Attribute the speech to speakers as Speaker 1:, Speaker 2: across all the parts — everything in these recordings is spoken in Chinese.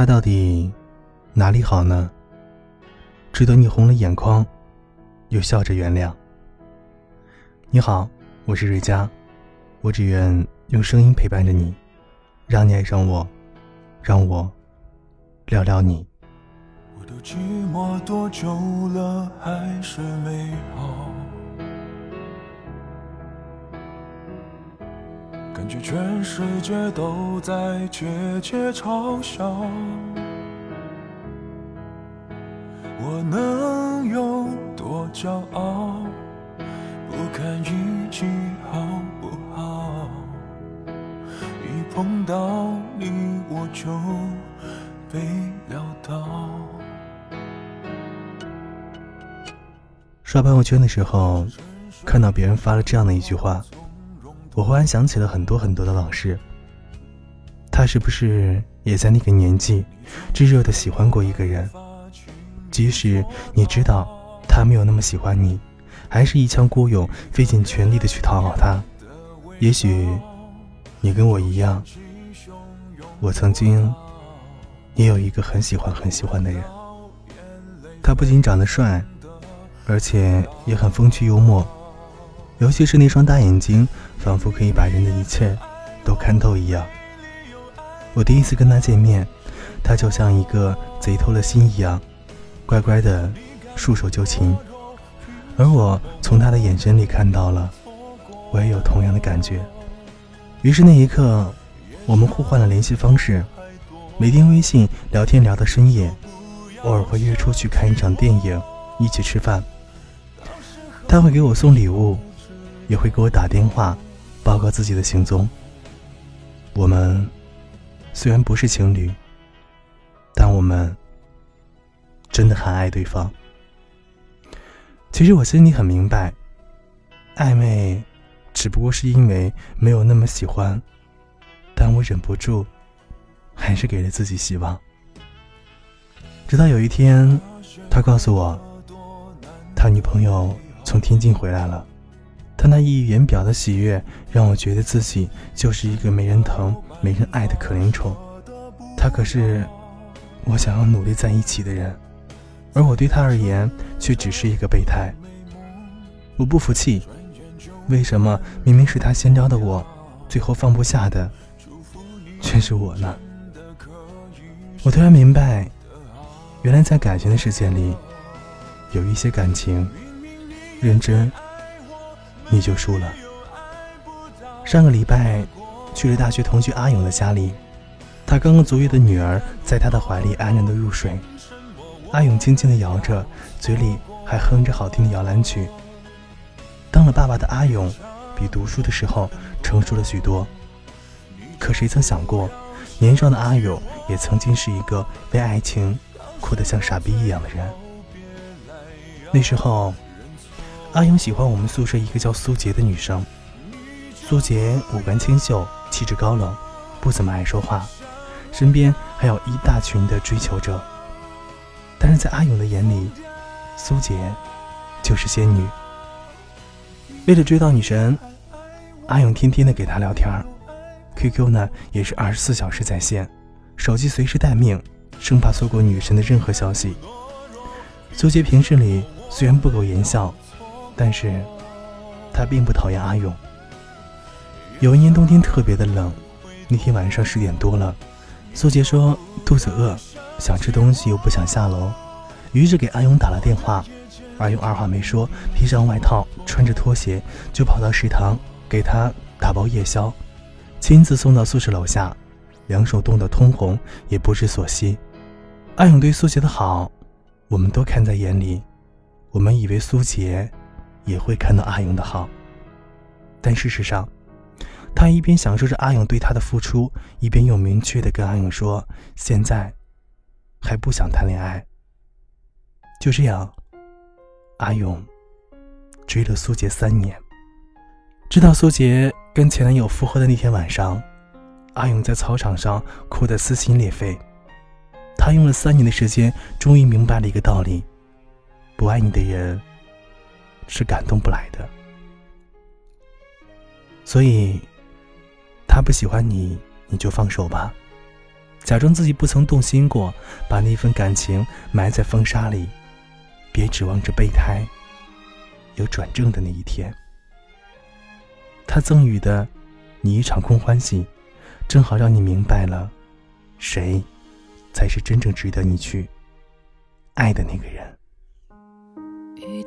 Speaker 1: 他到底哪里好呢？值得你红了眼眶，又笑着原谅。你好，我是瑞佳，我只愿用声音陪伴着你，让你爱上我，让我聊聊你。
Speaker 2: 我的寂寞多久了，还是没好？感觉全世界都在窃窃嘲笑，我能有多骄傲？不堪一击好不好？一碰到你我就被撂倒。
Speaker 1: 刷朋友圈的时候，看到别人发了这样的一句话。我忽然想起了很多很多的往事。他是不是也在那个年纪，炙热的喜欢过一个人？即使你知道他没有那么喜欢你，还是一腔孤勇，费尽全力的去讨好他。也许你跟我一样，我曾经也有一个很喜欢很喜欢的人。他不仅长得帅，而且也很风趣幽默。尤其是那双大眼睛，仿佛可以把人的一切都看透一样。我第一次跟他见面，他就像一个贼偷了心一样，乖乖的束手就擒。而我从他的眼神里看到了，我也有同样的感觉。于是那一刻，我们互换了联系方式，每天微信聊天聊到深夜，偶尔会约出去看一场电影，一起吃饭。他会给我送礼物。也会给我打电话，报告自己的行踪。我们虽然不是情侣，但我们真的很爱对方。其实我心里很明白，暧昧只不过是因为没有那么喜欢，但我忍不住，还是给了自己希望。直到有一天，他告诉我，他女朋友从天津回来了。他那溢于言表的喜悦，让我觉得自己就是一个没人疼、没人爱的可怜虫。他可是我想要努力在一起的人，而我对他而言却只是一个备胎。我不服气，为什么明明是他先撩的我，最后放不下的却是我呢？我突然明白，原来在感情的世界里，有一些感情，认真。你就输了。上个礼拜去了大学同学阿勇的家里，他刚刚足月的女儿在他的怀里安然的入睡，阿勇轻轻的摇着，嘴里还哼着好听的摇篮曲。当了爸爸的阿勇，比读书的时候成熟了许多。可谁曾想过，年少的阿勇也曾经是一个为爱情哭得像傻逼一样的人。那时候。阿勇喜欢我们宿舍一个叫苏杰的女生。苏杰五官清秀，气质高冷，不怎么爱说话，身边还有一大群的追求者。但是在阿勇的眼里，苏杰就是仙女。为了追到女神，阿勇天天的给她聊天，QQ 呢也是二十四小时在线，手机随时待命，生怕错过女神的任何消息。苏杰平时里虽然不苟言笑。但是，他并不讨厌阿勇。有一年冬天特别的冷，那天晚上十点多了，苏杰说肚子饿，想吃东西又不想下楼，于是给阿勇打了电话。阿勇二话没说，披上外套，穿着拖鞋就跑到食堂给他打包夜宵，亲自送到宿舍楼下，两手冻得通红，也不知所惜。阿勇对苏杰的好，我们都看在眼里，我们以为苏杰。也会看到阿勇的好，但事实上，他一边享受着阿勇对他的付出，一边又明确的跟阿勇说：“现在还不想谈恋爱。”就这样，阿勇追了苏杰三年。知道苏杰跟前男友复合的那天晚上，阿勇在操场上哭得撕心裂肺。他用了三年的时间，终于明白了一个道理：不爱你的人。是感动不来的，所以，他不喜欢你，你就放手吧。假装自己不曾动心过，把那份感情埋在风沙里，别指望着备胎有转正的那一天。他赠予的你一场空欢喜，正好让你明白了，谁才是真正值得你去爱的那个人。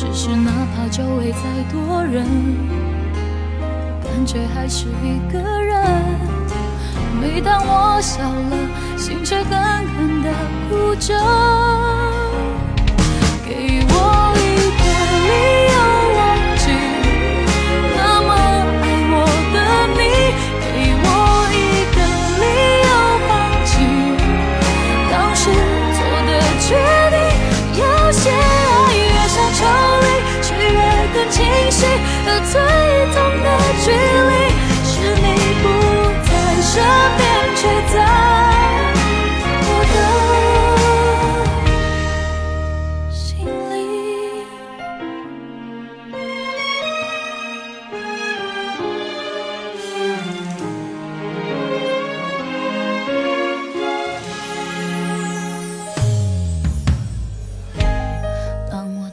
Speaker 3: 只是哪怕周围再多人，感觉还是一个人。每当我笑了，心却狠狠的哭着。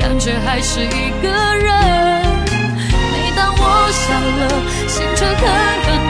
Speaker 3: 感觉还是一个人。每当我笑了，心却狠狠。